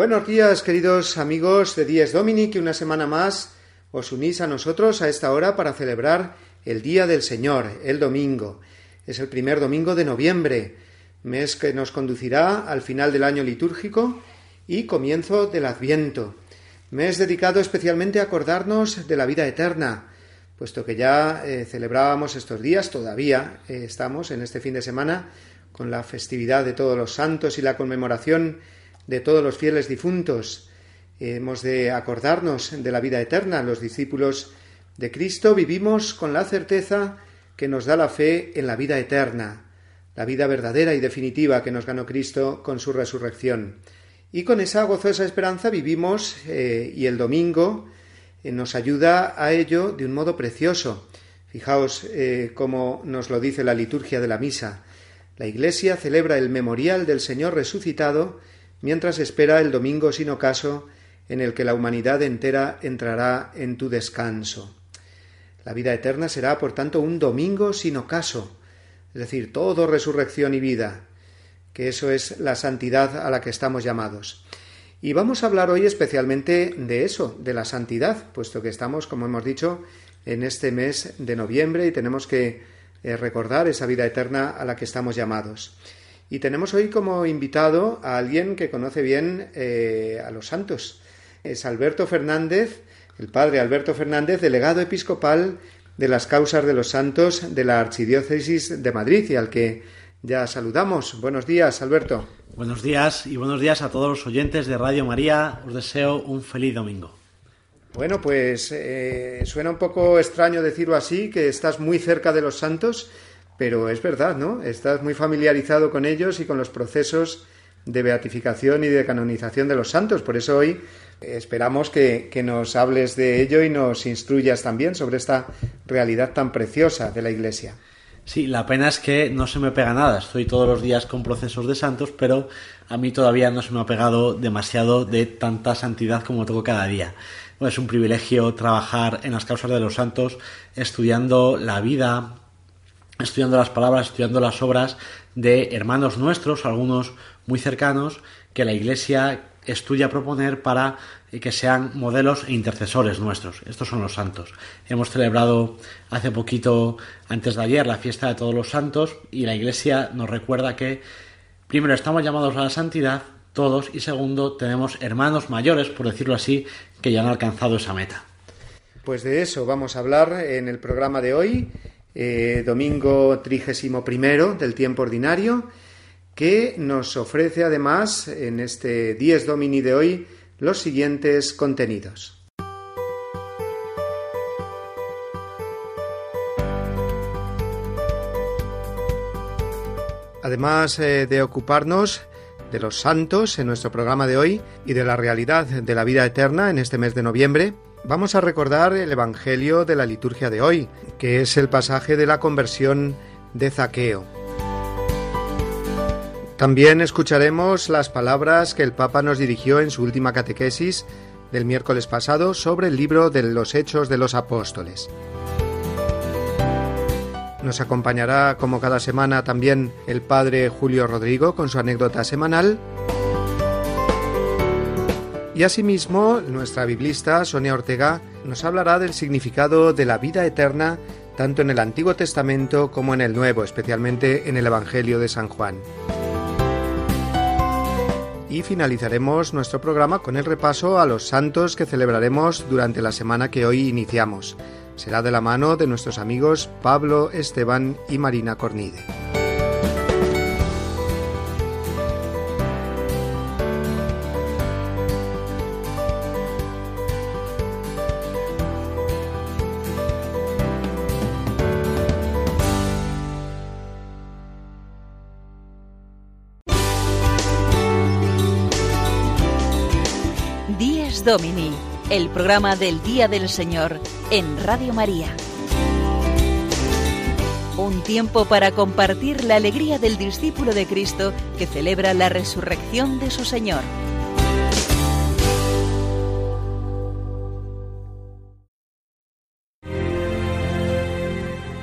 Buenos días, queridos amigos de Dies Domini, que una semana más os unís a nosotros a esta hora para celebrar el Día del Señor, el domingo. Es el primer domingo de noviembre, mes que nos conducirá al final del año litúrgico y comienzo del Adviento, mes dedicado especialmente a acordarnos de la vida eterna, puesto que ya eh, celebrábamos estos días, todavía eh, estamos en este fin de semana con la festividad de todos los santos y la conmemoración de todos los fieles difuntos. Hemos de acordarnos de la vida eterna. Los discípulos de Cristo vivimos con la certeza que nos da la fe en la vida eterna, la vida verdadera y definitiva que nos ganó Cristo con su resurrección. Y con esa gozosa esperanza vivimos eh, y el domingo eh, nos ayuda a ello de un modo precioso. Fijaos eh, cómo nos lo dice la liturgia de la misa. La Iglesia celebra el memorial del Señor resucitado mientras espera el domingo sin ocaso en el que la humanidad entera entrará en tu descanso. La vida eterna será, por tanto, un domingo sin ocaso, es decir, todo resurrección y vida, que eso es la santidad a la que estamos llamados. Y vamos a hablar hoy especialmente de eso, de la santidad, puesto que estamos, como hemos dicho, en este mes de noviembre y tenemos que eh, recordar esa vida eterna a la que estamos llamados. Y tenemos hoy como invitado a alguien que conoce bien eh, a los santos. Es Alberto Fernández, el padre Alberto Fernández, delegado episcopal de las causas de los santos de la Archidiócesis de Madrid y al que ya saludamos. Buenos días, Alberto. Buenos días y buenos días a todos los oyentes de Radio María. Os deseo un feliz domingo. Bueno, pues eh, suena un poco extraño decirlo así, que estás muy cerca de los santos, pero es verdad, ¿no? Estás muy familiarizado con ellos y con los procesos de beatificación y de canonización de los santos. Por eso hoy esperamos que, nos hables de ello y nos instruyas también sobre esta realidad tan preciosa de la Iglesia. Sí, la pena es que no se me pega nada. Estoy todos los días con procesos de santos, pero a mí todavía no se me ha pegado demasiado de tanta santidad como tengo cada día. Es un privilegio trabajar en las causas de los santos, estudiando la vida, estudiando las palabras, estudiando las obras de hermanos nuestros, algunos muy cercanos, que la Iglesia estudia proponer para que sean modelos e intercesores nuestros. Estos son los santos. Hemos celebrado hace poquito, antes de ayer, la fiesta de todos los santos y la Iglesia nos recuerda que, primero, estamos llamados a la santidad, todos, y segundo, tenemos hermanos mayores, por decirlo así, que ya han alcanzado esa meta. Pues de eso vamos a hablar en el programa de hoy eh, domingo trigésimo primero del tiempo ordinario, que nos ofrece además en este Dies Domini de hoy los siguientes contenidos. Además eh, de ocuparnos de los santos en nuestro programa de hoy y de la realidad de la vida eterna en este mes de noviembre, Vamos a recordar el Evangelio de la liturgia de hoy, que es el pasaje de la conversión de Zaqueo. También escucharemos las palabras que el Papa nos dirigió en su última catequesis del miércoles pasado sobre el libro de los Hechos de los Apóstoles. Nos acompañará como cada semana también el Padre Julio Rodrigo con su anécdota semanal y asimismo, nuestra biblista Sonia Ortega nos hablará del significado de la vida eterna tanto en el Antiguo Testamento como en el Nuevo, especialmente en el Evangelio de San Juan. Y finalizaremos nuestro programa con el repaso a los santos que celebraremos durante la semana que hoy iniciamos. Será de la mano de nuestros amigos Pablo, Esteban y Marina Cornide. Domini, el programa del Día del Señor en Radio María. Un tiempo para compartir la alegría del discípulo de Cristo que celebra la resurrección de su Señor.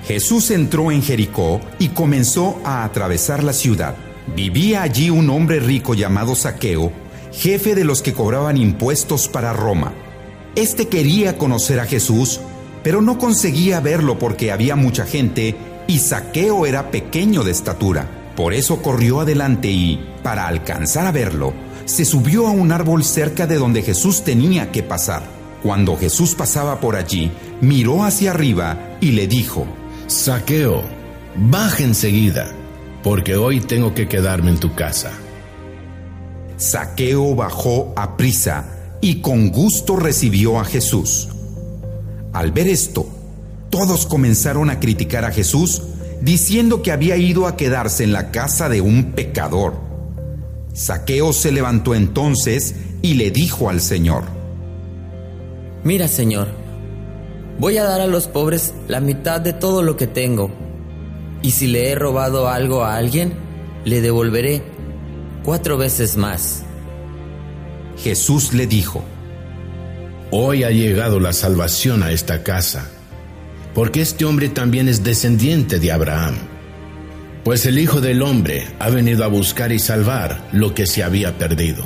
Jesús entró en Jericó y comenzó a atravesar la ciudad. Vivía allí un hombre rico llamado Saqueo, jefe de los que cobraban impuestos para Roma. Este quería conocer a Jesús, pero no conseguía verlo porque había mucha gente y Saqueo era pequeño de estatura. Por eso corrió adelante y, para alcanzar a verlo, se subió a un árbol cerca de donde Jesús tenía que pasar. Cuando Jesús pasaba por allí, miró hacia arriba y le dijo, Saqueo, baja enseguida, porque hoy tengo que quedarme en tu casa. Saqueo bajó a prisa y con gusto recibió a Jesús. Al ver esto, todos comenzaron a criticar a Jesús, diciendo que había ido a quedarse en la casa de un pecador. Saqueo se levantó entonces y le dijo al Señor, Mira, Señor, Voy a dar a los pobres la mitad de todo lo que tengo. Y si le he robado algo a alguien, le devolveré cuatro veces más. Jesús le dijo, Hoy ha llegado la salvación a esta casa, porque este hombre también es descendiente de Abraham. Pues el Hijo del Hombre ha venido a buscar y salvar lo que se había perdido.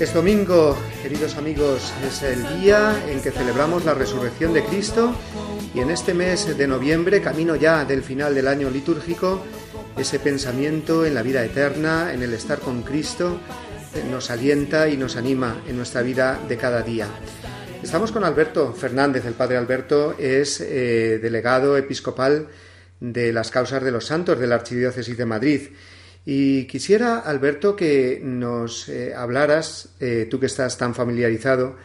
Es domingo, queridos amigos, es el día en que celebramos la resurrección de Cristo y en este mes de noviembre, camino ya del final del año litúrgico, ese pensamiento en la vida eterna, en el estar con Cristo, nos alienta y nos anima en nuestra vida de cada día. Estamos con Alberto Fernández, el padre Alberto es eh, delegado episcopal de las causas de los santos de la Archidiócesis de Madrid y quisiera, Alberto, que nos eh, hablaras, eh, tú que estás tan familiarizado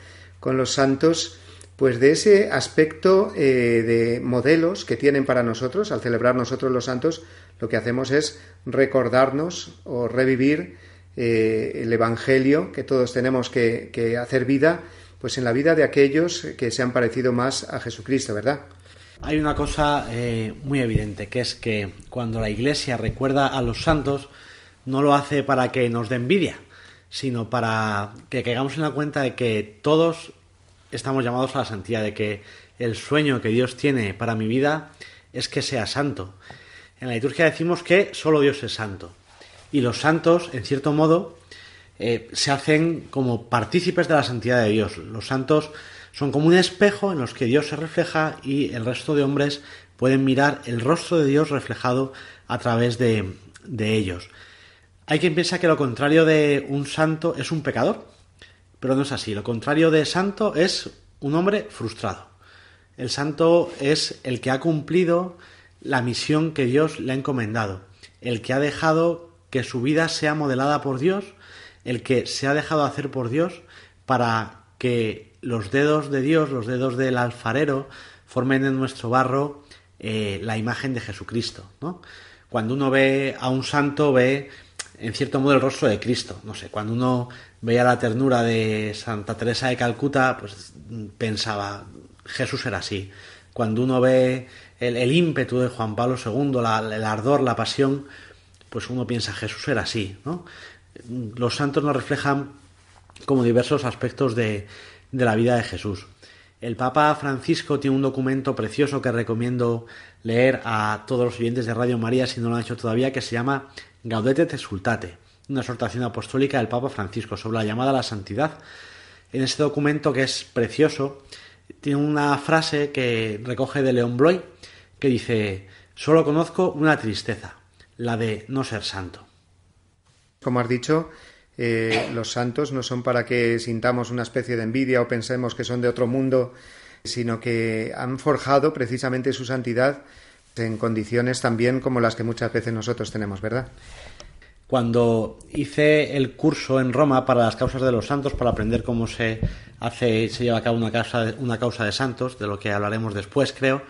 con los santos, pues de ese aspecto eh, de modelos que tienen para nosotros, al celebrar nosotros los santos, lo que hacemos es recordarnos o revivir el Evangelio que todos tenemos que, que hacer vida, pues en la vida de aquellos que se han parecido más a Jesucristo, ¿verdad? Hay una cosa eh, muy evidente, que es que cuando la Iglesia recuerda a los santos, no lo hace para que nos dé envidia, sino para que caigamos en la cuenta de que todos estamos llamados a la santidad, de que el sueño que Dios tiene para mi vida es que sea santo. En la liturgia decimos que solo Dios es santo. Y los santos, en cierto modo, eh, se hacen como partícipes de la santidad de Dios. Los santos son como un espejo en los que Dios se refleja y el resto de hombres pueden mirar el rostro de Dios reflejado a través de, ellos. Hay quien piensa que lo contrario de un santo es un pecador, pero no es así. Lo contrario de santo es un hombre frustrado. El santo es el que ha cumplido la misión que Dios le ha encomendado, el que ha dejado que su vida sea modelada por Dios, el que se ha dejado hacer por Dios para que los dedos de Dios, los dedos del alfarero, formen en nuestro barro eh, la imagen de Jesucristo. ¿no? Cuando uno ve a un santo, ve en cierto modo el rostro de Cristo. No sé, cuando uno veía la ternura de Santa Teresa de Calcuta, pues pensaba, Jesús era así. Cuando uno ve el, ímpetu de Juan Pablo II, el ardor, la pasión, pues uno piensa, Jesús era así. Los santos nos reflejan como diversos aspectos de, de la vida de Jesús. El Papa Francisco tiene un documento precioso que recomiendo leer a todos los oyentes de Radio María si no lo han hecho todavía, que se llama Gaudete te Sultate, una exhortación apostólica del Papa Francisco sobre la llamada a la santidad. En este documento, que es precioso, tiene una frase que recoge de León Bloy que dice, solo conozco una tristeza, la de no ser santo. Como has dicho, eh, los santos no son para que sintamos una especie de envidia o pensemos que son de otro mundo, sino que han forjado precisamente su santidad en condiciones también como las que muchas veces nosotros tenemos, ¿verdad? Cuando hice el curso en Roma para las causas de los santos, para aprender cómo se hace, se lleva a cabo una causa, una causa de santos, de lo que hablaremos después, creo,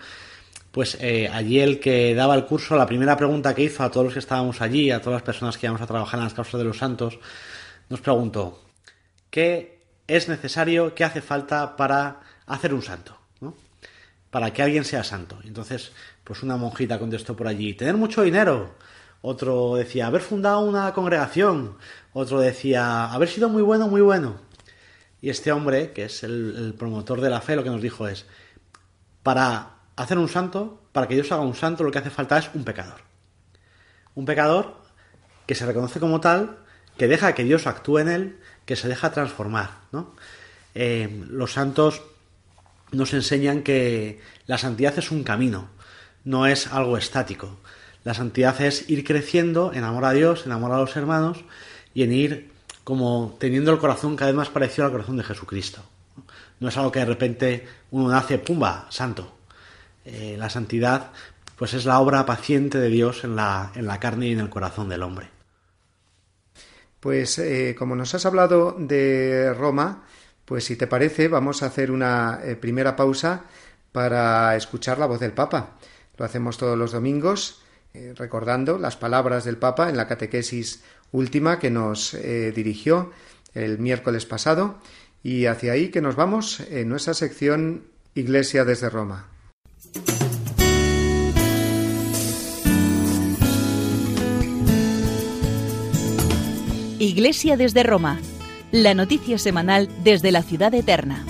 pues eh, allí el que daba el curso, la primera pregunta que hizo a todos los que estábamos allí, a todas las personas que íbamos a trabajar en las causas de los santos, nos preguntó, ¿qué es necesario, qué hace falta para hacer un santo? Para que alguien sea santo. Entonces, pues una monjita contestó por allí, tener mucho dinero. Otro decía, haber fundado una congregación. Otro decía, haber sido muy bueno, muy bueno. Y este hombre, que es el, el promotor de la fe, lo que nos dijo es, para hacer un santo, para que Dios haga un santo, lo que hace falta es un pecador. Un pecador que se reconoce como tal que deja que Dios actúe en él, que se deja transformar. ¿no? Eh, los santos nos enseñan que la santidad es un camino, no es algo estático. La santidad es ir creciendo en amor a Dios, en amor a los hermanos y en ir como teniendo el corazón cada vez más parecido al corazón de Jesucristo. No es algo que de repente uno nace, pumba, santo. Eh, la santidad pues es la obra paciente de Dios en la, en la carne y en el corazón del hombre. Pues eh, como nos has hablado de Roma, pues si te parece vamos a hacer una eh, primera pausa para escuchar la voz del Papa. Lo hacemos todos los domingos, eh, recordando las palabras del Papa en la catequesis última que nos dirigió el miércoles pasado y hacia ahí que nos vamos en nuestra sección Iglesia desde Roma. Iglesia desde Roma, la noticia semanal desde la ciudad eterna.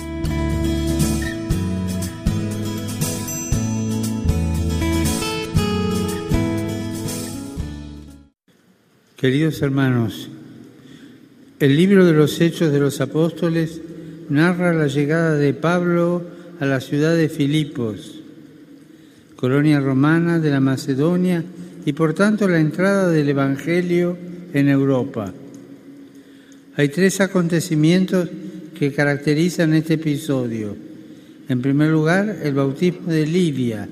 Queridos hermanos, el libro de los Hechos de los Apóstoles narra la llegada de Pablo a la ciudad de Filipos, colonia romana de la Macedonia, y por tanto la entrada del Evangelio en Europa. Hay tres acontecimientos que caracterizan este episodio. En primer lugar, el bautismo de Lidia,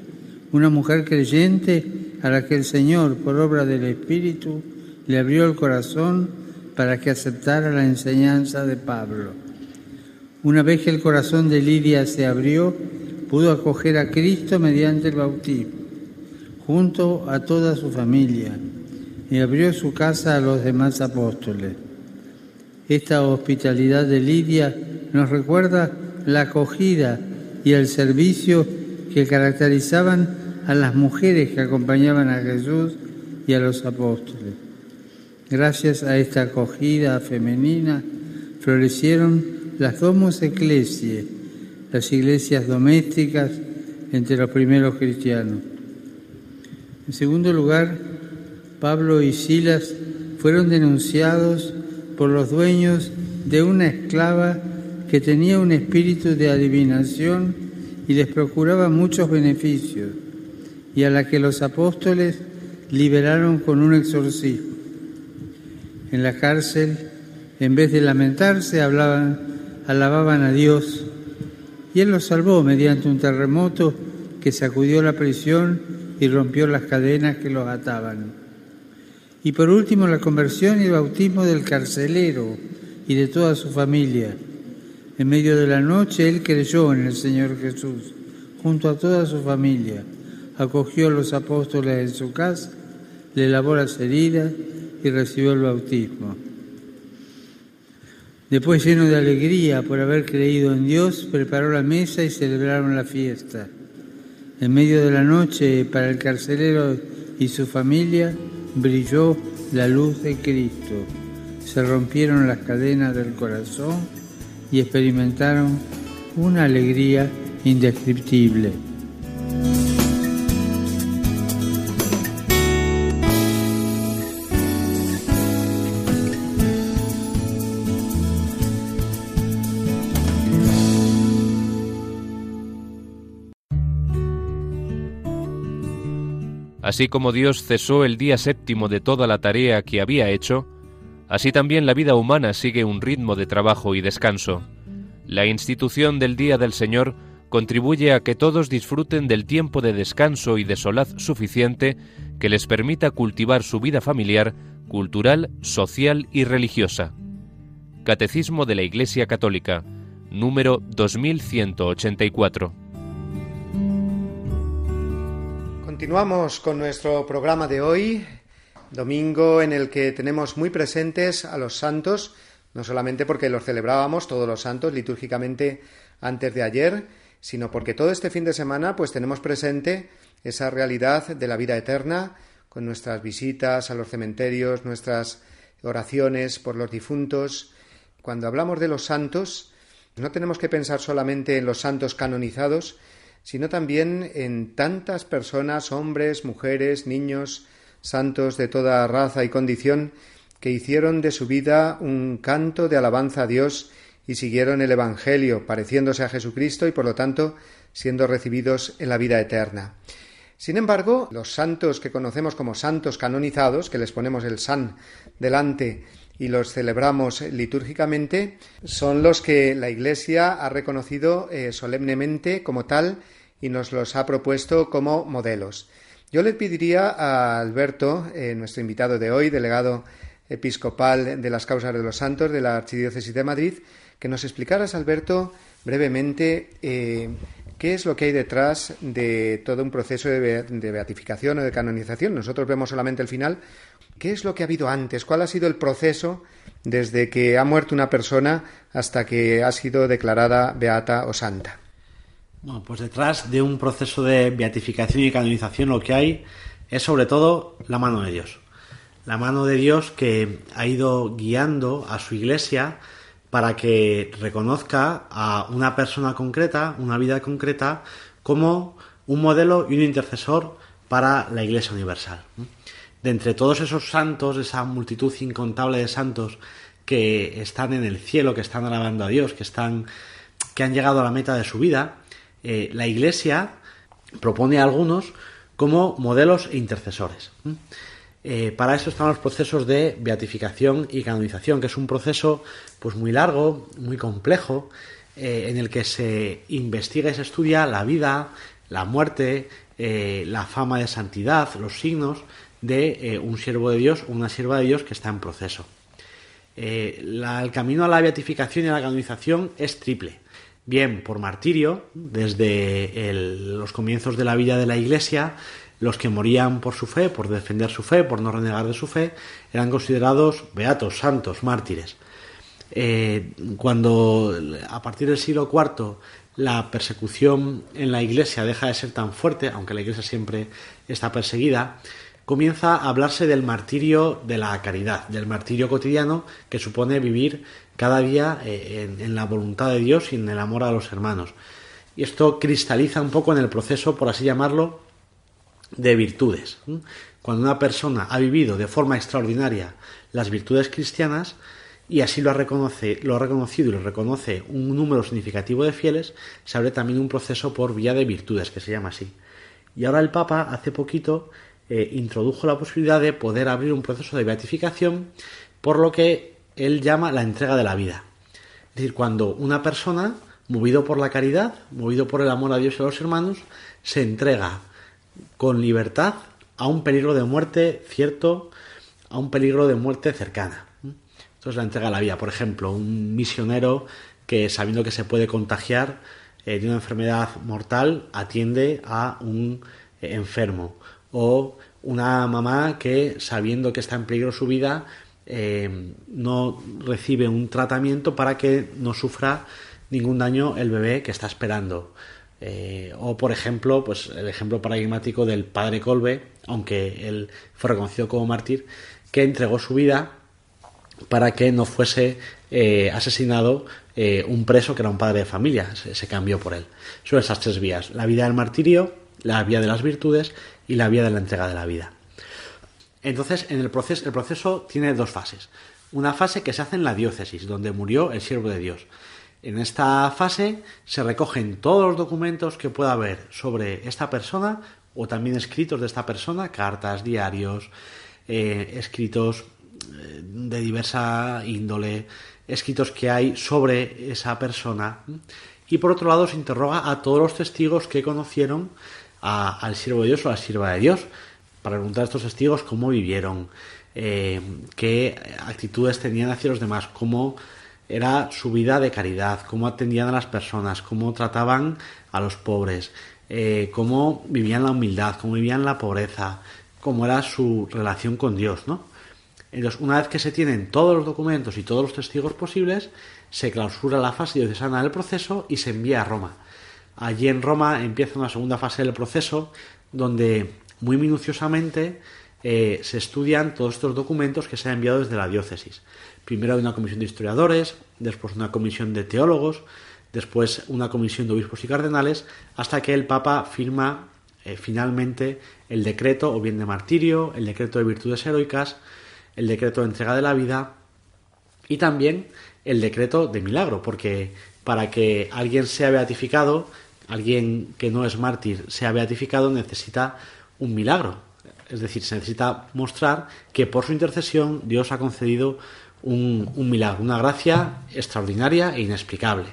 una mujer creyente a la que el Señor, por obra del Espíritu, le abrió el corazón para que aceptara la enseñanza de Pablo. Una vez que el corazón de Lidia se abrió, pudo acoger a Cristo mediante el bautismo, junto a toda su familia, y abrió su casa a los demás apóstoles. Esta hospitalidad de Lidia nos recuerda la acogida y el servicio que caracterizaban a las mujeres que acompañaban a Jesús y a los apóstoles. Gracias a esta acogida femenina florecieron las domus ecclesiae, las iglesias domésticas entre los primeros cristianos. En segundo lugar, Pablo y Silas fueron denunciados por los dueños de una esclava que tenía un espíritu de adivinación y les procuraba muchos beneficios, y a la que los apóstoles liberaron con un exorcismo. En la cárcel, en vez de lamentarse, hablaban, alababan a Dios, y Él los salvó mediante un terremoto que sacudió la prisión y rompió las cadenas que los ataban. Y por último, la conversión y el bautismo del carcelero y de toda su familia. En medio de la noche él creyó en el Señor Jesús, junto a toda su familia. Acogió a los apóstoles en su casa, le lavó las heridas y recibió el bautismo. Después, lleno de alegría por haber creído en Dios, preparó la mesa y celebraron la fiesta. En medio de la noche, para el carcelero y su familia, brilló la luz de Cristo, se rompieron las cadenas del corazón y experimentaron una alegría indescriptible. Así como Dios cesó el día séptimo de toda la tarea que había hecho, así también la vida humana sigue un ritmo de trabajo y descanso. La institución del Día del Señor contribuye a que todos disfruten del tiempo de descanso y de solaz suficiente que les permita cultivar su vida familiar, cultural, social y religiosa. Catecismo de la Iglesia Católica, número 2184. Continuamos con nuestro programa de hoy, domingo en el que tenemos muy presentes a los santos, no solamente porque los celebrábamos todos los santos litúrgicamente antes de ayer, sino porque todo este fin de semana pues tenemos presente esa realidad de la vida eterna con nuestras visitas a los cementerios, nuestras oraciones por los difuntos. Cuando hablamos de los santos, no tenemos que pensar solamente en los santos canonizados, sino también en tantas personas, hombres, mujeres, niños, santos de toda raza y condición, que hicieron de su vida un canto de alabanza a Dios y siguieron el Evangelio, pareciéndose a Jesucristo y por lo tanto siendo recibidos en la vida eterna. Sin embargo, los santos que conocemos como santos canonizados, que les ponemos el san delante y los celebramos litúrgicamente, son los que la Iglesia ha reconocido eh, solemnemente como tal y nos los ha propuesto como modelos. Yo le pediría a Alberto, eh, nuestro invitado de hoy, delegado episcopal de las causas de los santos de la Archidiócesis de Madrid, que nos explicaras, Alberto, brevemente eh, qué es lo que hay detrás de todo un proceso de, beatificación o de canonización. Nosotros vemos solamente el final. ¿Qué es lo que ha habido antes? ¿Cuál ha sido el proceso desde que ha muerto una persona hasta que ha sido declarada beata o santa? Bueno, pues detrás de un proceso de beatificación y canonización lo que hay es sobre todo la mano de Dios. La mano de Dios que ha ido guiando a su iglesia para que reconozca a una persona concreta, una vida concreta, como un modelo y un intercesor para la Iglesia Universal. De entre todos esos santos, esa multitud incontable de santos que están en el cielo, que están alabando a Dios, que están, que han llegado a la meta de su vida, eh, la Iglesia propone a algunos como modelos e intercesores. Eh, para eso están los procesos de beatificación y canonización, que es un proceso pues muy largo, muy complejo, eh, en el que se investiga y se estudia la vida, la muerte, eh, la fama de santidad, los signos de un siervo de Dios o una sierva de Dios que está en proceso. el camino a la beatificación y a la canonización es triple. Bien por martirio, desde los comienzos de la vida de la Iglesia, los que morían por su fe, por defender su fe, por no renegar de su fe, eran considerados beatos, santos, mártires. Eh, cuando a partir del siglo IV la persecución en la iglesia deja de ser tan fuerte, aunque la iglesia siempre está perseguida, comienza a hablarse del martirio de la caridad, del martirio cotidiano que supone vivir cada día eh, en, en, la voluntad de Dios y en el amor a los hermanos. Y esto cristaliza un poco en el proceso, por así llamarlo, de virtudes. Cuando una persona ha vivido de forma extraordinaria las virtudes cristianas y así lo ha, reconoce, lo ha reconocido y lo reconoce un número significativo de fieles, se abre también un proceso por vía de virtudes, que se llama así. Y ahora el Papa hace poquito eh, introdujo la posibilidad de poder abrir un proceso de beatificación por lo que él llama la entrega de la vida. Es decir, cuando una persona, movido por la caridad, movido por el amor a Dios y a los hermanos, se entrega con libertad a un peligro de muerte cierto, a un peligro de muerte cercana. Entonces la entrega a la vida. Por ejemplo, un misionero que sabiendo que se puede contagiar eh, de una enfermedad mortal atiende a un eh, enfermo. O una mamá que sabiendo que está en peligro su vida eh, no recibe un tratamiento para que no sufra ningún daño el bebé que está esperando. Eh, o, por ejemplo, pues el ejemplo paradigmático del padre Colbe, aunque él fue reconocido como mártir, que entregó su vida para que no fuese eh, asesinado eh, un preso que era un padre de familia. Se, cambió por él. Son esas tres vías: la vida del martirio, la vía de las virtudes y la vía de la entrega de la vida. Entonces, en el proceso, el proceso tiene dos fases. Una fase que se hace en la diócesis, donde murió el siervo de Dios. En esta fase se recogen todos los documentos que pueda haber sobre esta persona o también escritos de esta persona, cartas, diarios, eh, escritos eh, de diversa índole, escritos que hay sobre esa persona. Y por otro lado se interroga a todos los testigos que conocieron al siervo de Dios o a la sierva de Dios, para preguntar a estos testigos cómo vivieron, eh, qué actitudes tenían hacia los demás, cómo era su vida de caridad, cómo atendían a las personas, cómo trataban a los pobres, eh, cómo vivían la humildad, cómo vivían la pobreza, cómo era su relación con Dios, ¿no? Entonces, una vez que se tienen todos los documentos y todos los testigos posibles, se clausura la fase diocesana del proceso y se envía a Roma. Allí en Roma empieza una segunda fase del proceso donde muy minuciosamente eh, se estudian todos estos documentos que se han enviado desde la diócesis. Primero hay una comisión de historiadores, después una comisión de teólogos, después una comisión de obispos y cardenales, hasta que el Papa firma eh, finalmente el decreto o bien de martirio, el decreto de virtudes heroicas, el decreto de entrega de la vida y también el decreto de milagro, porque para que alguien sea beatificado, alguien que no es mártir sea beatificado, necesita un milagro. Es decir, se necesita mostrar que por su intercesión Dios ha concedido un, milagro, una gracia extraordinaria e inexplicable.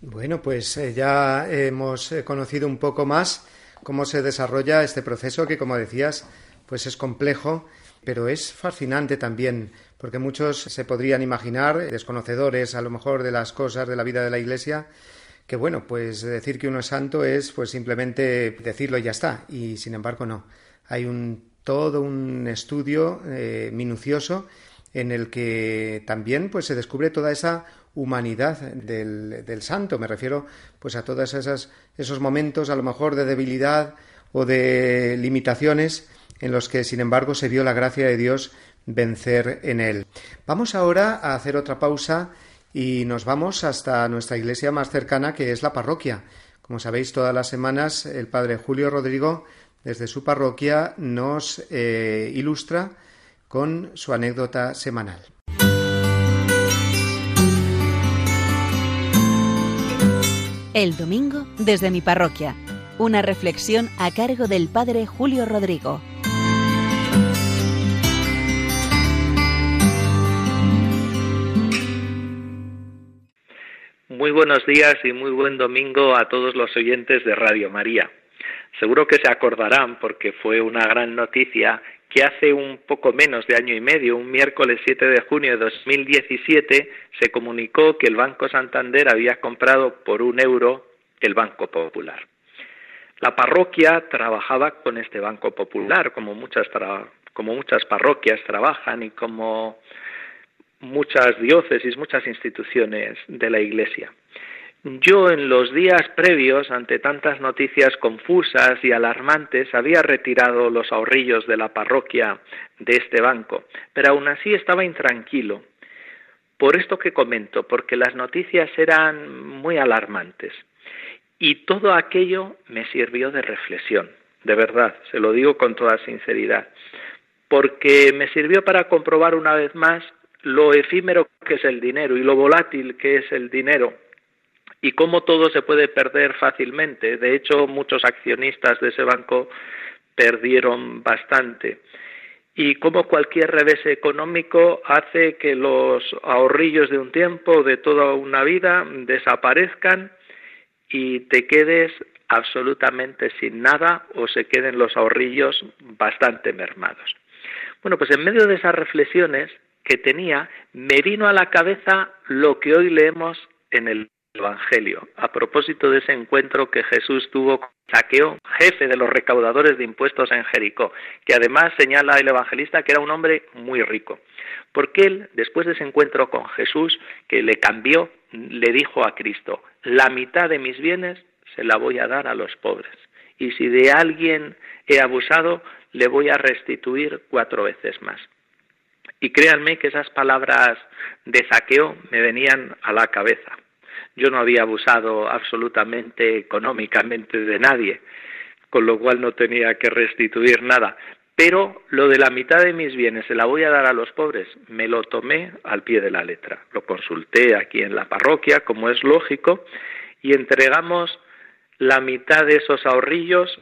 Bueno, pues eh, ya hemos eh, conocido un poco más cómo se desarrolla este proceso que, como decías, pues es complejo, pero es fascinante también, porque muchos se podrían imaginar, desconocedores a lo mejor de las cosas de la vida de la Iglesia, que bueno, pues decir que uno es santo es pues simplemente decirlo y ya está, y sin embargo no. Hay un todo un estudio eh, minucioso en el que también pues se descubre toda esa humanidad del, del, santo. Me refiero pues a todos esos momentos a lo mejor de debilidad o de limitaciones en los que sin embargo se vio la gracia de Dios vencer en él. Vamos ahora a hacer otra pausa y nos vamos hasta nuestra iglesia más cercana que es la parroquia. Como sabéis, todas las semanas el padre Julio Rodrigo desde su parroquia nos eh, ilustra con su anécdota semanal. El domingo desde mi parroquia. Una reflexión a cargo del padre Julio Rodrigo. Muy buenos días y muy buen domingo a todos los oyentes de Radio María. Seguro que se acordarán porque fue una gran noticia que hace un poco menos de año y medio, un miércoles 7 de junio de 2017, se comunicó que el Banco Santander había comprado por un euro el Banco Popular. La parroquia trabajaba con este Banco Popular, como muchas, como muchas parroquias trabajan y como muchas diócesis, muchas instituciones de la Iglesia. Yo en los días previos, ante tantas noticias confusas y alarmantes, había retirado los ahorrillos de la parroquia de este banco, pero aún así estaba intranquilo. Por esto que comento, porque las noticias eran muy alarmantes. Y todo aquello me sirvió de reflexión, de verdad, se lo digo con toda sinceridad, porque me sirvió para comprobar una vez más lo efímero que es el dinero y lo volátil que es el dinero y cómo todo se puede perder fácilmente. De hecho, muchos accionistas de ese banco perdieron bastante. Y cómo cualquier revés económico hace que los ahorrillos de un tiempo, de toda una vida, desaparezcan y te quedes absolutamente sin nada o se queden los ahorrillos bastante mermados. Bueno, pues en medio de esas reflexiones que tenía, me vino a la cabeza lo que hoy leemos en el Evangelio, a propósito de ese encuentro que Jesús tuvo con Saqueo, jefe de los recaudadores de impuestos en Jericó, que además señala el evangelista que era un hombre muy rico. Porque él, después de ese encuentro con Jesús, que le cambió, le dijo a Cristo, la mitad de mis bienes se la voy a dar a los pobres. Y si de alguien he abusado, le voy a restituir cuatro veces más. Y créanme que esas palabras de saqueo me venían a la cabeza. Yo no había abusado absolutamente económicamente de nadie, con lo cual no tenía que restituir nada. Pero lo de la mitad de mis bienes se la voy a dar a los pobres, me lo tomé al pie de la letra. Lo consulté aquí en la parroquia, como es lógico, y entregamos la mitad de esos ahorrillos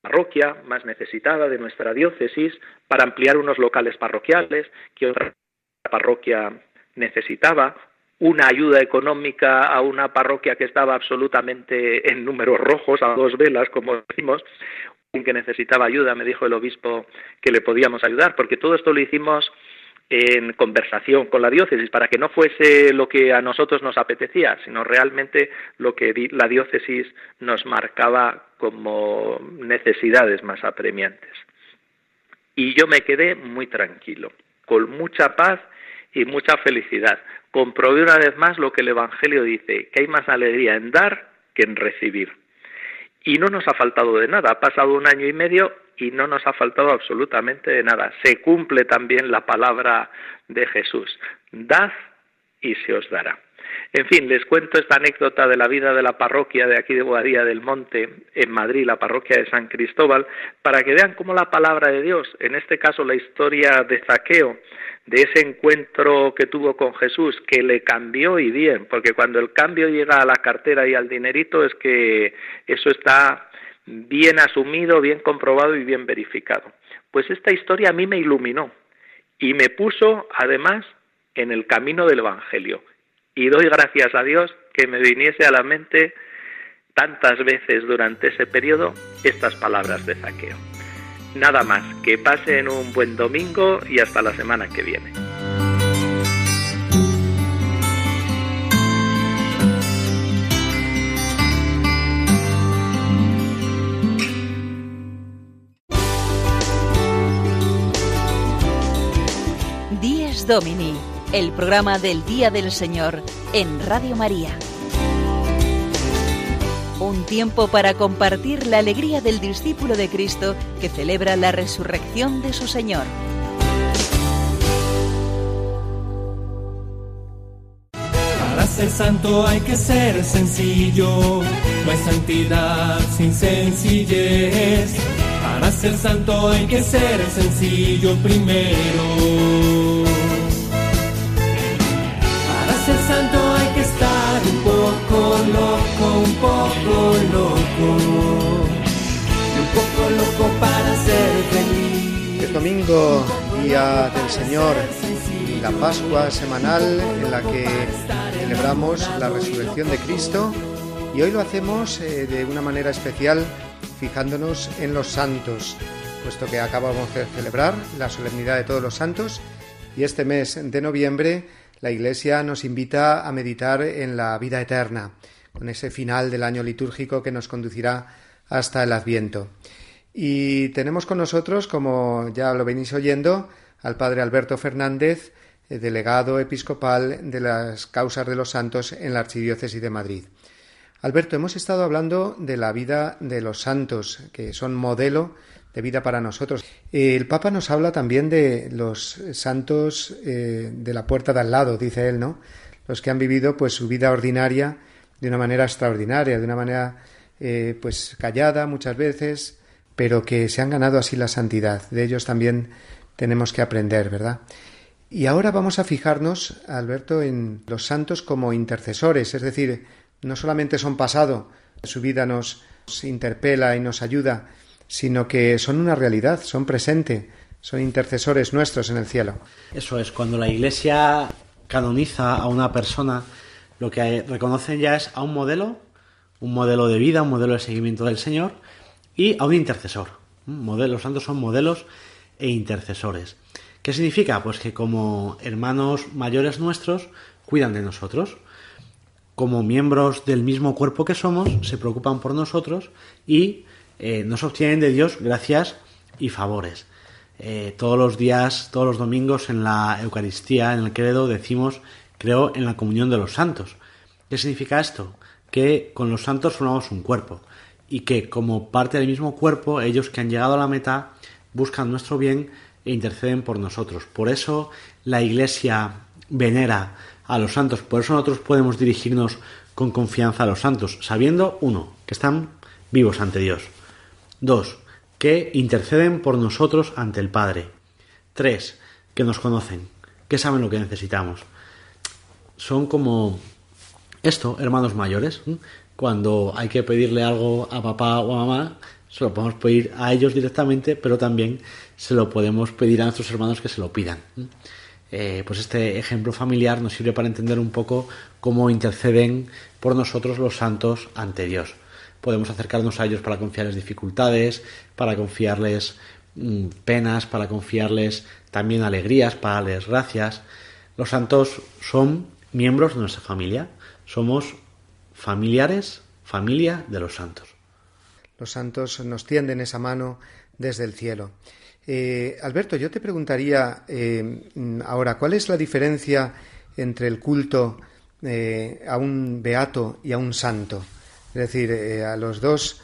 parroquia más necesitada de nuestra diócesis para ampliar unos locales parroquiales que otra parroquia necesitaba, una ayuda económica a una parroquia que estaba absolutamente en números rojos, a dos velas, como decimos, que necesitaba ayuda, me dijo el obispo que le podíamos ayudar, porque todo esto lo hicimos en conversación con la diócesis para que no fuese lo que a nosotros nos apetecía, sino realmente lo que la diócesis nos marcaba como necesidades más apremiantes. Y yo me quedé muy tranquilo, con mucha paz y mucha felicidad. Comprobé una vez más lo que el Evangelio dice, que hay más alegría en dar que en recibir. Y no nos ha faltado de nada. Ha pasado un año y medio y no nos ha faltado absolutamente de nada. Se cumple también la palabra de Jesús. Dad y se os dará. En fin, les cuento esta anécdota de la vida de la parroquia de aquí de Boadía del Monte, en Madrid, la parroquia de San Cristóbal, para que vean cómo la palabra de Dios, en este caso la historia de Zaqueo, de ese encuentro que tuvo con Jesús, que le cambió y bien, porque cuando el cambio llega a la cartera y al dinerito es que eso está bien asumido, bien comprobado y bien verificado. Pues esta historia a mí me iluminó y me puso además en el camino del Evangelio. Y doy gracias a Dios que me viniese a la mente tantas veces durante ese periodo estas palabras de saqueo. Nada más, que pasen un buen domingo y hasta la semana que viene. Díez Domini, el programa del Día del Señor en Radio María. Un tiempo para compartir la alegría del discípulo de Cristo que celebra la resurrección de su Señor. Para ser santo hay que ser sencillo, no hay santidad sin sencillez. Para ser santo hay que ser sencillo primero. Para ser santo loco. Es domingo, día del Señor, la Pascua semanal en la que celebramos la resurrección de Cristo y hoy lo hacemos eh, de una manera especial fijándonos en los santos, puesto que acabamos de celebrar la solemnidad de todos los santos y este mes de noviembre la Iglesia nos invita a meditar en la vida eterna, con ese final del año litúrgico que nos conducirá hasta el Adviento. Y tenemos con nosotros, como ya lo venís oyendo, al Padre Alberto Fernández, eh, delegado episcopal de las causas de los santos en la Archidiócesis de Madrid. Alberto, hemos estado hablando de la vida de los santos, que son modelo de vida para nosotros. El Papa nos habla también de los santos eh, de la puerta de al lado, dice él, ¿no? Los que han vivido pues su vida ordinaria de una manera extraordinaria, de una manera eh, pues callada muchas veces, pero que se han ganado así la santidad. De ellos también tenemos que aprender, ¿verdad? Y ahora vamos a fijarnos, Alberto, en los santos como intercesores, es decir, no solamente son pasado, su vida nos interpela y nos ayuda, sino que son una realidad, son presente, son intercesores nuestros en el cielo. Eso es, cuando la Iglesia canoniza a una persona, lo que reconocen ya es a un modelo, un modelo de vida, un modelo de seguimiento del Señor y a un intercesor. los santos son modelos e intercesores. ¿Qué significa? Pues que como hermanos mayores nuestros cuidan de nosotros como miembros del mismo cuerpo que somos, se preocupan por nosotros y eh, nos obtienen de Dios gracias y favores. Eh, todos los días, todos los domingos en la Eucaristía, en el credo, decimos, creo en la comunión de los santos. ¿Qué significa esto? Que con los santos formamos un cuerpo y que como parte del mismo cuerpo, ellos que han llegado a la meta buscan nuestro bien e interceden por nosotros. Por eso la Iglesia venera a los santos. Por eso nosotros podemos dirigirnos con confianza a los santos, sabiendo, uno, que están vivos ante Dios. Dos, que interceden por nosotros ante el Padre. Tres, que nos conocen, que saben lo que necesitamos. Son como esto, hermanos mayores. Cuando hay que pedirle algo a papá o a mamá, Se lo podemos pedir a ellos directamente, pero también se lo podemos pedir a nuestros hermanos que se lo pidan. Eh, pues este ejemplo familiar nos sirve para entender un poco cómo interceden por nosotros los santos ante Dios. Podemos acercarnos a ellos para confiarles dificultades, para confiarles mm, penas, para confiarles también alegrías, para darles gracias. Los santos son miembros de nuestra familia, somos familiares, familia de los santos. Los santos nos tienden esa mano desde el cielo. Eh, Alberto, yo te preguntaría eh, ahora, ¿cuál es la diferencia entre el culto eh, a un beato y a un santo? Es decir, a los dos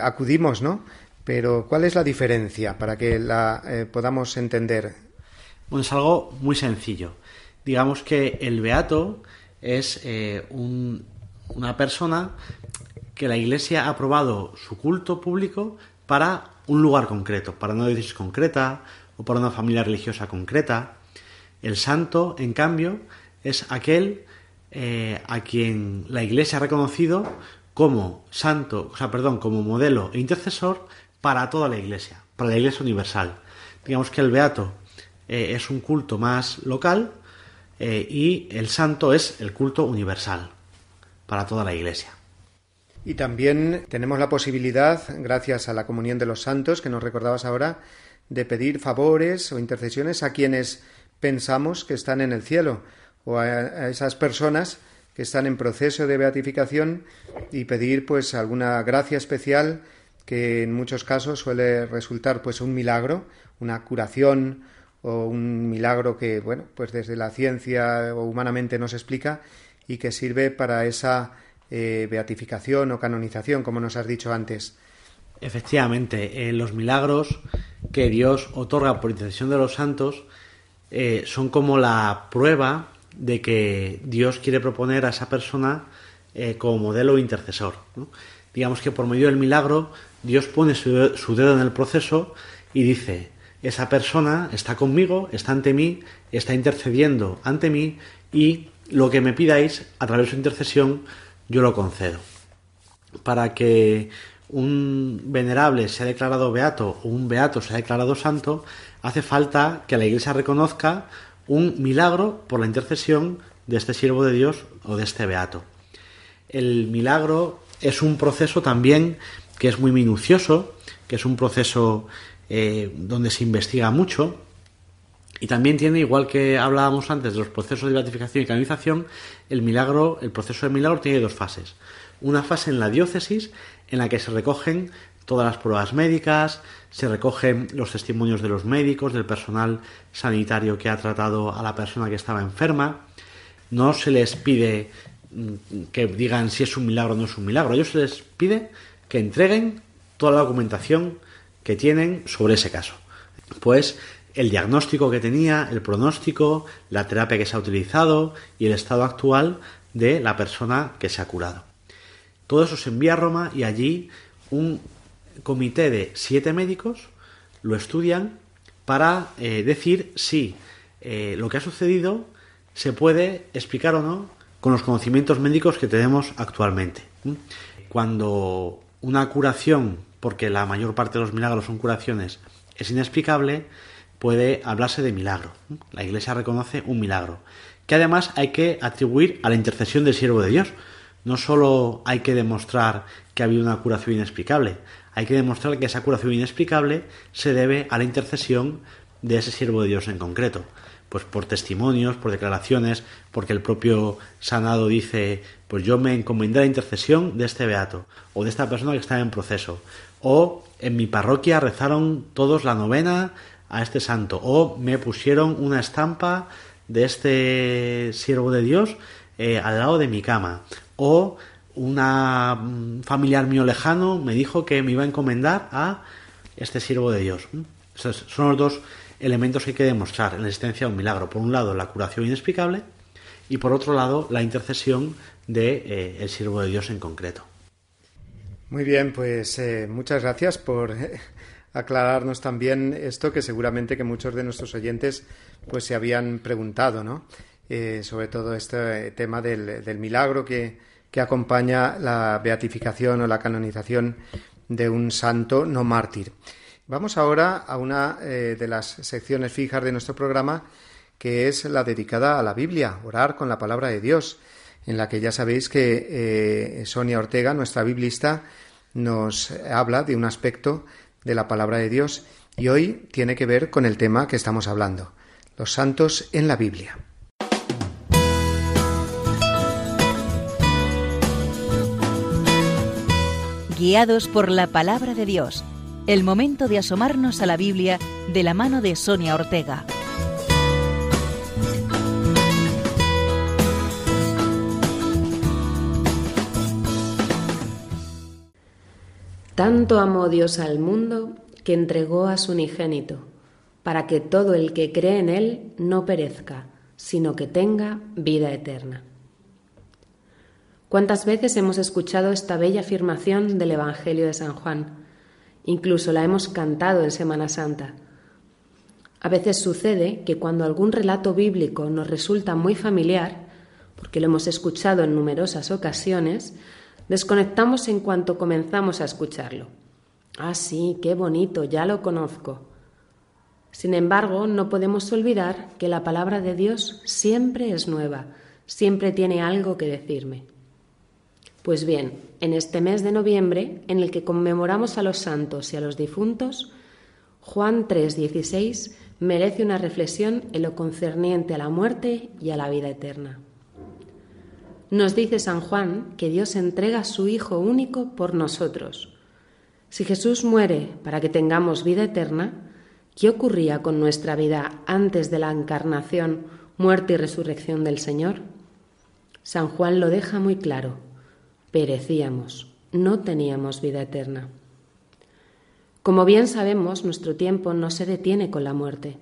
acudimos, ¿no? Pero ¿cuál es la diferencia para que la podamos entender? Bueno, es algo muy sencillo. Digamos que el beato es una persona que la Iglesia ha aprobado su culto público para un lugar concreto, para una diócesis concreta o para una familia religiosa concreta. El santo, en cambio, es aquel eh, a quien la Iglesia ha reconocido como santo, o sea, perdón, como modelo e intercesor para toda la Iglesia, para la Iglesia universal. Digamos que el beato eh, es un culto más local eh, y el santo es el culto universal para toda la Iglesia. Y también tenemos la posibilidad, gracias a la comunión de los santos que nos recordabas ahora, de pedir favores o intercesiones a quienes pensamos que están en el cielo o a, esas personas que están en proceso de beatificación y pedir pues alguna gracia especial que en muchos casos suele resultar pues un milagro, una curación o un milagro que bueno, pues desde la ciencia o humanamente no se explica y que sirve para esa eh, beatificación o canonización, como nos has dicho antes. Efectivamente, eh, los milagros que Dios otorga por intercesión de los santos eh, son como la prueba de que Dios quiere proponer a esa persona como modelo intercesor. Digamos que por medio del milagro Dios pone su, su dedo en el proceso y dice, esa persona está conmigo, está ante mí, está intercediendo ante mí y lo que me pidáis a través de su intercesión yo lo concedo. Para que un venerable sea declarado beato o un beato sea declarado santo, hace falta que la Iglesia reconozca un milagro por la intercesión de este siervo de Dios o de este beato. El milagro es un proceso también que es muy minucioso, que es un proceso eh, donde se investiga mucho y también tiene, igual que hablábamos antes de los procesos de beatificación y canonización, el milagro, el proceso de milagro tiene dos fases. Una fase en la diócesis, en la que se recogen todas las pruebas médicas, se recogen los testimonios de los médicos, del personal sanitario que ha tratado a la persona que estaba enferma. No se les pide mm, que digan si es un milagro o no es un milagro. Ellos se les pide que entreguen toda la documentación que tienen sobre ese caso. Pues el diagnóstico que tenía, el pronóstico, la terapia que se ha utilizado y el estado actual de la persona que se ha curado. Todo eso se envía a Roma y allí un comité de siete médicos lo estudian para eh, decir si eh, lo que ha sucedido se puede explicar o no con los conocimientos médicos que tenemos actualmente. Cuando una curación, porque la mayor parte de los milagros son curaciones, es inexplicable, puede hablarse de milagro. La Iglesia reconoce un milagro, que además hay que atribuir a la intercesión del siervo de Dios. No solo hay que demostrar que ha habido una curación inexplicable, hay que demostrar que esa curación inexplicable se debe a la intercesión de ese siervo de Dios en concreto. Pues por testimonios, por declaraciones, porque el propio sanado dice, pues yo me encomendé a la intercesión de este beato, o de esta persona que está en proceso, o en mi parroquia rezaron todos la novena a este santo. O me pusieron una estampa de este siervo de Dios eh, al lado de mi cama. O una mm, familiar mío lejano me dijo que me iba a encomendar a este siervo de Dios. son los dos elementos que hay que demostrar en la existencia de un milagro. Por un lado, la curación inexplicable y por otro lado, la intercesión de eh, el siervo de Dios en concreto. Muy bien, pues eh, muchas gracias por aclararnos también esto que seguramente que muchos de nuestros oyentes pues se habían preguntado, ¿no? Eh, sobre todo este tema del, milagro que, acompaña la beatificación o la canonización de un santo no mártir. Vamos ahora a una eh, de las secciones fijas de nuestro programa, que es la dedicada a la Biblia, orar con la palabra de Dios, en la que ya sabéis que eh, Sonia Ortega, nuestra biblista, nos habla de un aspecto de la palabra de Dios y hoy tiene que ver con el tema que estamos hablando, los santos en la Biblia. Guiados por la palabra de Dios, el momento de asomarnos a la Biblia de la mano de Sonia Ortega. Tanto amó Dios al mundo que entregó a su unigénito, para que todo el que cree en Él no perezca, sino que tenga vida eterna. ¿Cuántas veces hemos escuchado esta bella afirmación del Evangelio de San Juan? Incluso la hemos cantado en Semana Santa. A veces sucede que cuando algún relato bíblico nos resulta muy familiar, porque lo hemos escuchado en numerosas ocasiones, desconectamos en cuanto comenzamos a escucharlo. Ah, sí, qué bonito, ya lo conozco. Sin embargo, no podemos olvidar que la palabra de Dios siempre es nueva, siempre tiene algo que decirme. Pues bien, en este mes de noviembre, en el que conmemoramos a los santos y a los difuntos, Juan 3:16 merece una reflexión en lo concerniente a la muerte y a la vida eterna. Nos dice San Juan que Dios entrega su Hijo único por nosotros. Si Jesús muere para que tengamos vida eterna, ¿qué ocurría con nuestra vida antes de la encarnación, muerte y resurrección del Señor? San Juan lo deja muy claro. Perecíamos, no teníamos vida eterna. Como bien sabemos, nuestro tiempo no se detiene con la muerte.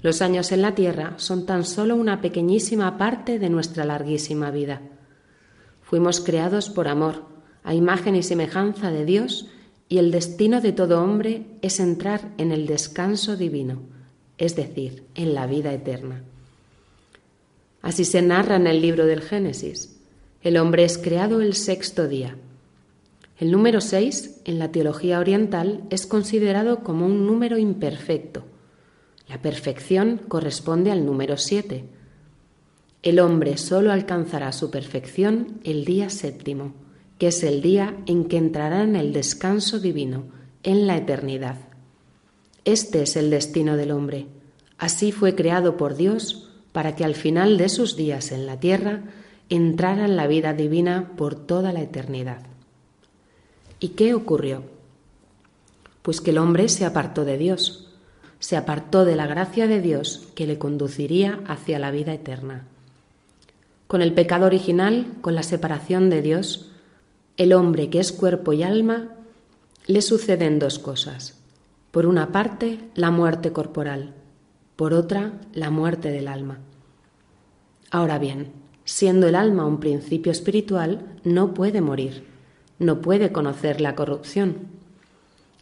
Los años en la tierra son tan solo una pequeñísima parte de nuestra larguísima vida. Fuimos creados por amor, a imagen y semejanza de Dios, y el destino de todo hombre es entrar en el descanso divino, es decir, en la vida eterna. Así se narra en el libro del Génesis. El hombre es creado el sexto día. El número seis, en la teología oriental, es considerado como un número imperfecto, la perfección corresponde al número siete. El hombre solo alcanzará su perfección el día séptimo, que es el día en que entrará en el descanso divino, en la eternidad. Este es el destino del hombre. Así fue creado por Dios para que al final de sus días en la tierra entrara en la vida divina por toda la eternidad. ¿Y qué ocurrió? Pues que el hombre se apartó de Dios, se apartó de la gracia de Dios que le conduciría hacia la vida eterna. Con el pecado original, con la separación de Dios, el hombre que es cuerpo y alma, le suceden dos cosas. Por una parte, la muerte corporal, por otra, la muerte del alma. Ahora bien, siendo el alma un principio espiritual, no puede morir, no puede conocer la corrupción.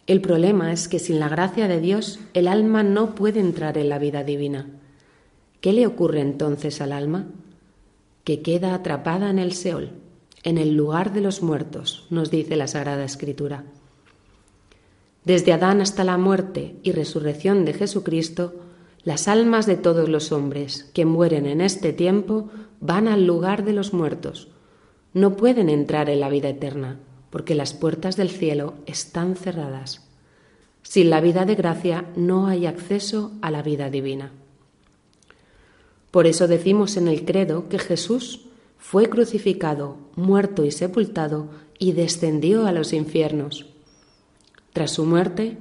El problema es que sin la gracia de Dios el alma no puede entrar en la vida divina. ¿Qué le ocurre entonces al alma? Que queda atrapada en el Seol, en el lugar de los muertos, nos dice la Sagrada Escritura. Desde Adán hasta la muerte y resurrección de Jesucristo, las almas de todos los hombres que mueren en este tiempo van al lugar de los muertos. No pueden entrar en la vida eterna, porque las puertas del cielo están cerradas. Sin la vida de gracia no hay acceso a la vida divina. Por eso decimos en el credo que Jesús fue crucificado, muerto y sepultado y descendió a los infiernos. Tras su muerte,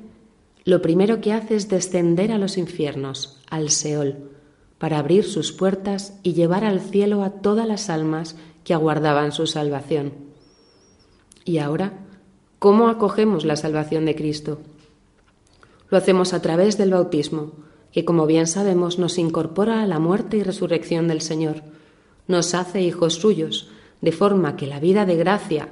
lo primero que hace es descender a los infiernos, al Seol, para abrir sus puertas y llevar al cielo a todas las almas que aguardaban su salvación. Y ahora, ¿cómo acogemos la salvación de Cristo? Lo hacemos a través del bautismo, que como bien sabemos nos incorpora a la muerte y resurrección del Señor, nos hace hijos suyos, de forma que la vida de gracia,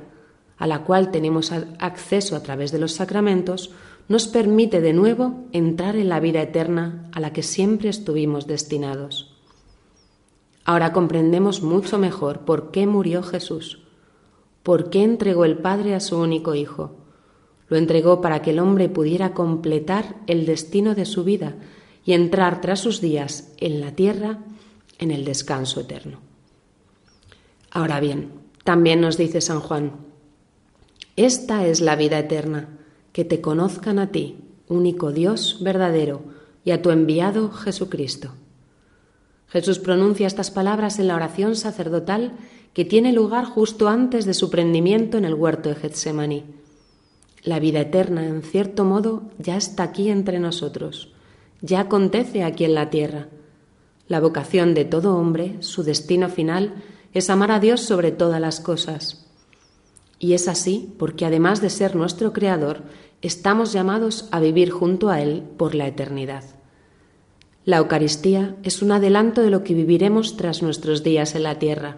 a la cual tenemos acceso a través de los sacramentos, nos permite de nuevo entrar en la vida eterna a la que siempre estuvimos destinados. Ahora comprendemos mucho mejor por qué murió Jesús ¿Por qué entregó el Padre a su único Hijo? Lo entregó para que el hombre pudiera completar el destino de su vida y entrar tras sus días en la tierra en el descanso eterno. Ahora bien, también nos dice San Juan, esta es la vida eterna, que te conozcan a ti, único Dios verdadero, y a tu enviado Jesucristo. Jesús pronuncia estas palabras en la oración sacerdotal que tiene lugar justo antes de su prendimiento en el huerto de Getsemaní. La vida eterna, en cierto modo, ya está aquí entre nosotros, ya acontece aquí en la tierra. La vocación de todo hombre, su destino final, es amar a Dios sobre todas las cosas. Y es así porque además de ser nuestro Creador, estamos llamados a vivir junto a Él por la eternidad. La Eucaristía es un adelanto de lo que viviremos tras nuestros días en la tierra.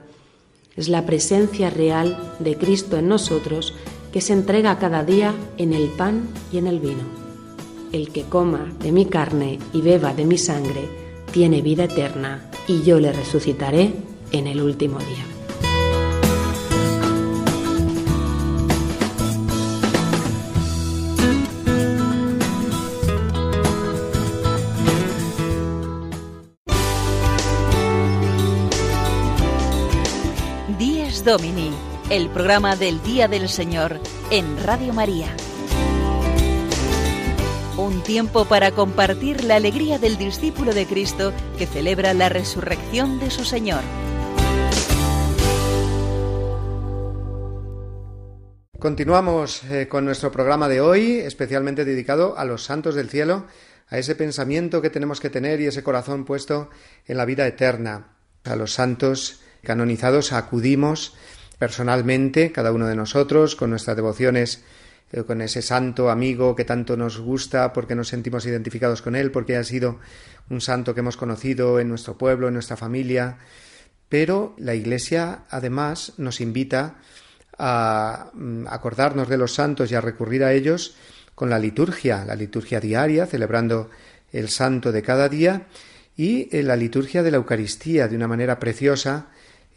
Es la presencia real de Cristo en nosotros que se entrega cada día en el pan y en el vino. El que coma de mi carne y beba de mi sangre tiene vida eterna y yo le resucitaré en el último día. Días Domini, el programa del Día del Señor en Radio María. Un tiempo para compartir la alegría del discípulo de Cristo que celebra la resurrección de su Señor. Continuamos eh, con nuestro programa de hoy, especialmente dedicado a los santos del cielo, a ese pensamiento que tenemos que tener y ese corazón puesto en la vida eterna. A los santos canonizados acudimos personalmente, cada uno de nosotros, con nuestras devociones, con ese santo amigo que tanto nos gusta, porque nos sentimos identificados con él, porque ha sido un santo que hemos conocido en nuestro pueblo, en nuestra familia. Pero la Iglesia, además, nos invita a mm, acordarnos de los santos y a recurrir a ellos con la liturgia, la liturgia diaria, celebrando el santo de cada día, y la liturgia de la Eucaristía, de una manera preciosa,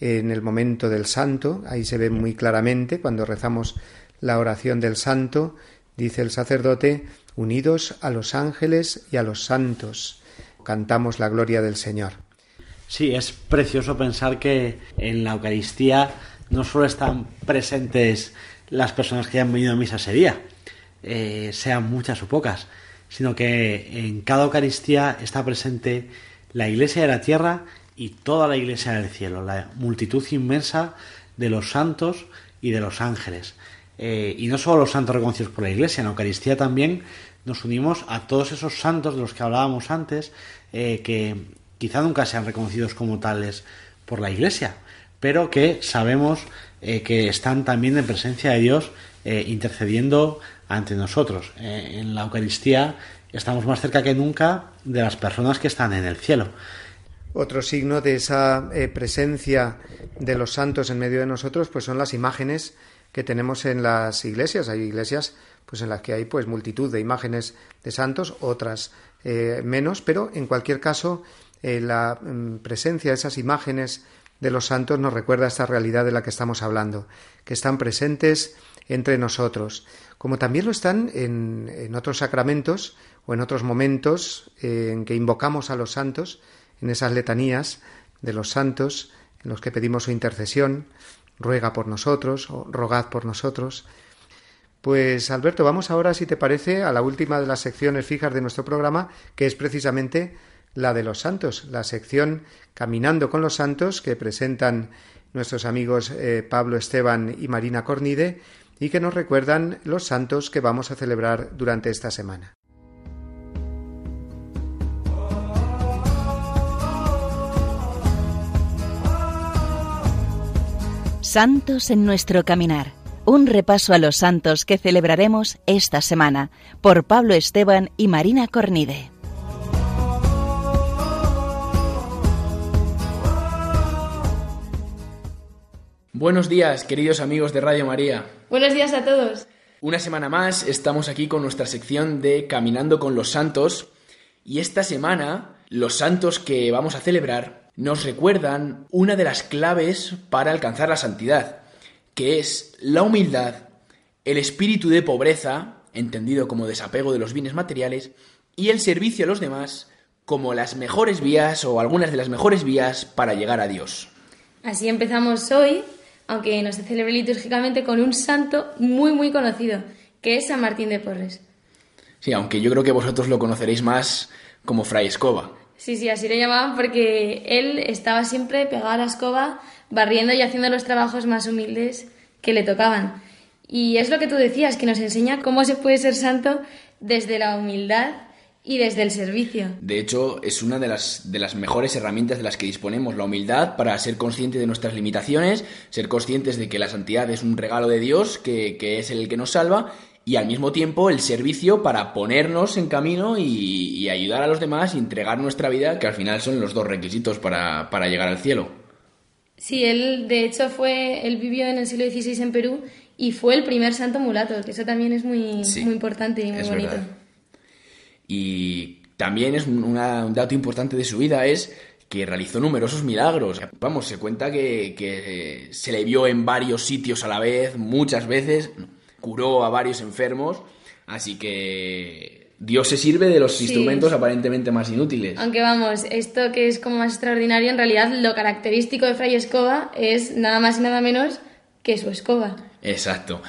en el momento del santo, ahí se ve muy claramente cuando rezamos la oración del santo, dice el sacerdote, unidos a los ángeles y a los santos, cantamos la gloria del Señor. Sí, es precioso pensar que en la Eucaristía no solo están presentes las personas que han venido a misa ese día, eh, sean muchas o pocas, sino que en cada Eucaristía está presente la Iglesia de la tierra y toda la Iglesia del cielo, la multitud inmensa de los santos y de los ángeles. Eh, y no solo los santos reconocidos por la Iglesia, en la Eucaristía también nos unimos a todos esos santos de los que hablábamos antes, eh, que quizá nunca sean reconocidos como tales por la Iglesia, pero que sabemos eh, que están también en presencia de Dios intercediendo ante nosotros. en la Eucaristía estamos más cerca que nunca de las personas que están en el cielo. Otro signo de esa presencia de los santos en medio de nosotros, pues son las imágenes que tenemos en las iglesias. Hay iglesias, pues en las que hay pues multitud de imágenes de santos, otras eh, menos, pero en cualquier caso eh, la mm, presencia de esas imágenes de los santos nos recuerda esta realidad de la que estamos hablando, que están presentes entre nosotros, como también lo están en, en otros sacramentos o en otros momentos en que invocamos a los santos, en esas letanías de los santos en los que pedimos su intercesión, ruega por nosotros o rogad por nosotros. Pues Alberto, vamos ahora, si te parece, a la última de las secciones fijas de nuestro programa, que es precisamente la de los santos, la sección Caminando con los Santos que presentan nuestros amigos eh, Pablo Esteban y Marina Cornide y que nos recuerdan los santos que vamos a celebrar durante esta semana. Santos en nuestro caminar. Un repaso a los santos que celebraremos esta semana por Pablo Esteban y Marina Cornide. Buenos días, queridos amigos de Radio María. Buenos días a todos. Una semana más estamos aquí con nuestra sección de Caminando con los Santos y esta semana los santos que vamos a celebrar nos recuerdan una de las claves para alcanzar la santidad, que es la humildad, el espíritu de pobreza entendido como desapego de los bienes materiales, y el servicio a los demás como las mejores vías o algunas de las mejores vías para llegar a Dios. Así empezamos hoy, aunque no se celebre litúrgicamente, con un santo muy muy conocido, que es San Martín de Porres. Sí, aunque yo creo que vosotros lo conoceréis más como Fray Escoba. Sí, sí, así lo llamaban porque él estaba siempre pegado a la escoba, barriendo y haciendo los trabajos más humildes que le tocaban. Y es lo que tú decías, que nos enseña cómo se puede ser santo desde la humildad y desde el servicio. De hecho, es una de las, de las mejores herramientas de las que disponemos, la humildad para ser consciente de nuestras limitaciones, ser conscientes de que la santidad es un regalo de Dios, que, que es el que nos salva, y al mismo tiempo el servicio para ponernos en camino y, ayudar a los demás y entregar nuestra vida, que al final son los dos requisitos para, para llegar al cielo. Sí, él de hecho fue, él vivió en el siglo XVI en Perú y fue el primer santo mulato, que eso también es muy, muy importante y muy bonito. Y también es un dato importante de su vida es que realizó numerosos milagros. Vamos, se cuenta que, que se le vio en varios sitios a la vez, muchas veces, curó a varios enfermos, así que Dios se sirve de los instrumentos aparentemente más inútiles. Aunque vamos, esto que es como más extraordinario, en realidad lo característico de Fray Escoba es nada más y nada menos que su escoba. Exacto.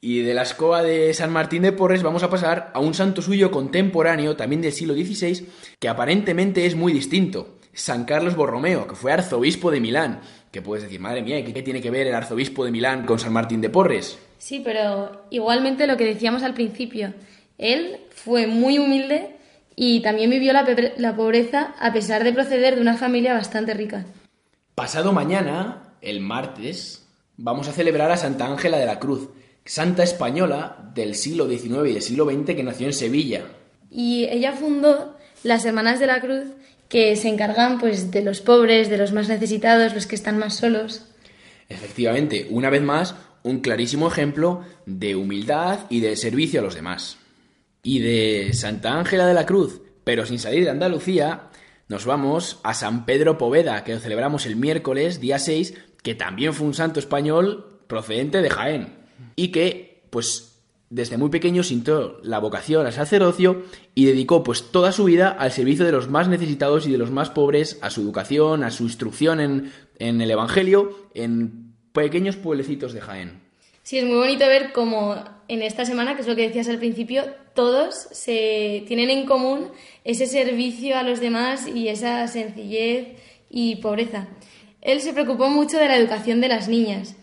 Y de la escoba de San Martín de Porres vamos a pasar a un santo suyo contemporáneo, también del siglo XVI, que aparentemente es muy distinto. San Carlos Borromeo, que fue arzobispo de Milán. Que puedes decir, madre mía, ¿qué, tiene que ver el arzobispo de Milán con San Martín de Porres? Sí, pero igualmente lo que decíamos al principio, él fue muy humilde y también vivió la, la pobreza a pesar de proceder de una familia bastante rica. Pasado mañana, el martes, vamos a celebrar a Santa Ángela de la Cruz, santa española del siglo XIX y del siglo XX que nació en Sevilla. Y ella fundó las Hermanas de la Cruz que se encargan pues de los pobres, de los más necesitados, los que están más solos. Efectivamente, una vez más, un clarísimo ejemplo de humildad y de servicio a los demás. Y de Santa Ángela de la Cruz, pero sin salir de Andalucía, nos vamos a San Pedro Poveda, que lo celebramos el miércoles, día 6, que también fue un santo español procedente de Jaén y que, pues, desde muy pequeño sintió la vocación al sacerdocio y dedicó pues toda su vida al servicio de los más necesitados y de los más pobres, a su educación, a su instrucción en, en el Evangelio, en pequeños pueblecitos de Jaén. Sí, es muy bonito ver cómo en esta semana, que es lo que decías al principio, todos se tienen en común ese servicio a los demás y esa sencillez y pobreza. Él se preocupó mucho de la educación de las niñas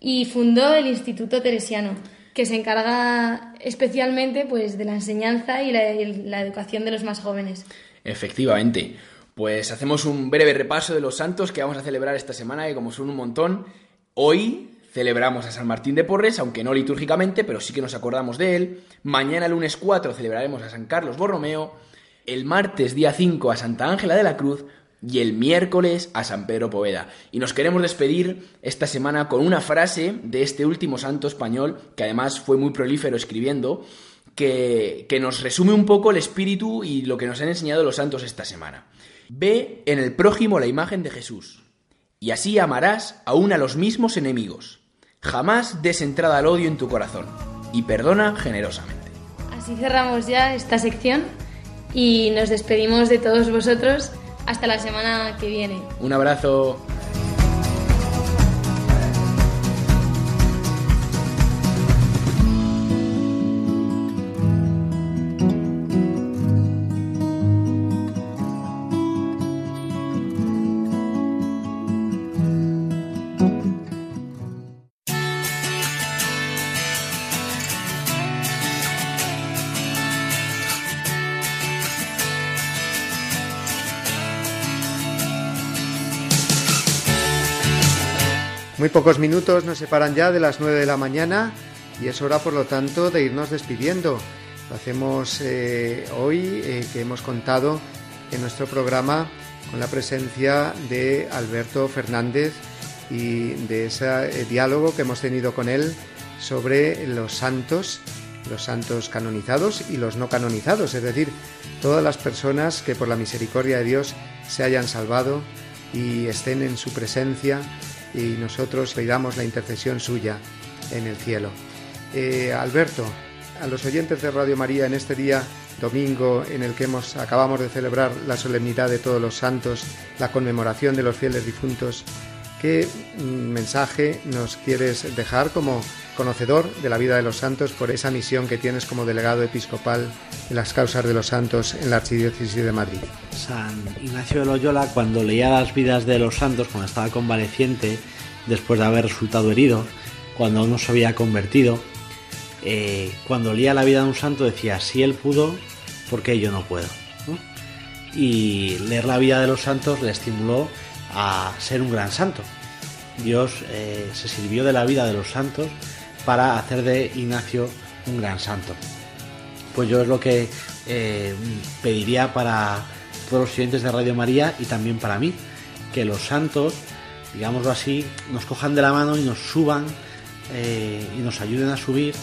y fundó el Instituto Teresiano que se encarga especialmente pues, de la enseñanza y la, educación de los más jóvenes. Efectivamente. Pues hacemos un breve repaso de los santos que vamos a celebrar esta semana, que como son un montón, hoy celebramos a San Martín de Porres, aunque no litúrgicamente, pero sí que nos acordamos de él. Mañana, lunes 4, celebraremos a San Carlos Borromeo. El martes, día 5, a Santa Ángela de la Cruz y el miércoles a San Pedro Poveda. Y nos queremos despedir esta semana con una frase de este último santo español, que además fue muy prolífero escribiendo, que, que nos resume un poco el espíritu y lo que nos han enseñado los santos esta semana. Ve en el prójimo la imagen de Jesús, y así amarás aún a los mismos enemigos. Jamás des entrada al odio en tu corazón, y perdona generosamente. Así cerramos ya esta sección y nos despedimos de todos vosotros hasta la semana que viene. Un abrazo. Pocos minutos nos separan ya de las 9 de la mañana y es hora, por lo tanto, de irnos despidiendo. Lo hacemos eh, hoy, eh, que hemos contado en nuestro programa con la presencia de Alberto Fernández y de ese eh, diálogo que hemos tenido con él sobre los santos, los santos canonizados y los no canonizados, es decir, todas las personas que por la misericordia de Dios se hayan salvado y estén en su presencia y nosotros pidamos la intercesión suya en el cielo. Eh, Alberto, a los oyentes de Radio María en este día domingo en el que hemos acabamos de celebrar la solemnidad de todos los santos, la conmemoración de los fieles difuntos. ¿Qué mm, mensaje nos quieres dejar como conocedor de la vida de los santos por esa misión que tienes como delegado episcopal de las causas de los santos en la Archidiócesis de Madrid? San Ignacio de Loyola, cuando leía las vidas de los santos, cuando estaba convaleciente, después de haber resultado herido, cuando aún no se había convertido, eh, cuando leía la vida de un santo decía, si él pudo, ¿por qué yo no puedo? Y leer la vida de los santos le estimuló a ser un gran santo. Dios eh, se sirvió de la vida de los santos para hacer de Ignacio un gran santo. Pues yo es lo que eh, pediría para todos los siguientes de Radio María y también para mí, que los santos, digámoslo así, nos cojan de la mano y nos suban y nos ayuden a subir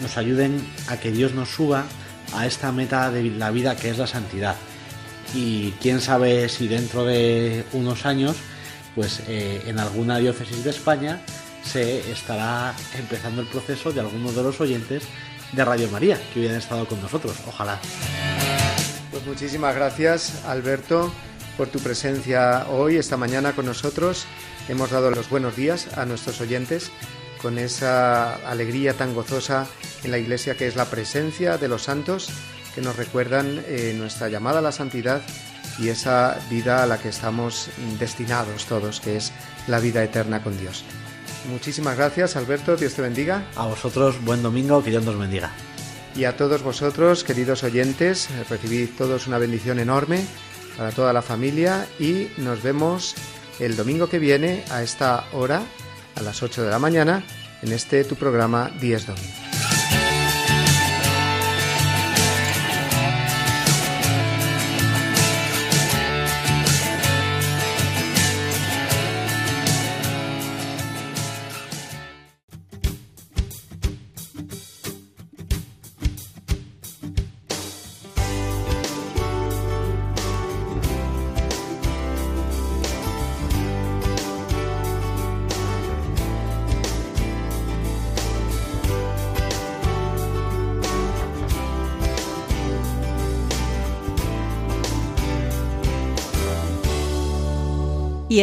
nos ayuden a que Dios nos suba a esta meta de la vida que es la santidad. Y quién sabe si dentro de unos años, pues eh, en alguna diócesis de España se estará empezando el proceso de algunos de los oyentes de Radio María que hubieran estado con nosotros. Ojalá. Pues muchísimas gracias, Alberto, por tu presencia hoy, esta mañana con nosotros. Hemos dado los buenos días a nuestros oyentes con esa alegría tan gozosa en la iglesia que es la presencia de los santos que nos recuerdan eh, nuestra llamada a la santidad y esa vida a la que estamos destinados todos, que es la vida eterna con Dios. Muchísimas gracias, Alberto, Dios te bendiga. A vosotros, buen domingo, que Dios nos bendiga. Y a todos vosotros, queridos oyentes, recibid todos una bendición enorme para toda la familia y nos vemos el domingo que viene a esta hora a las 8 de la mañana en este tu programa 10 Domingo.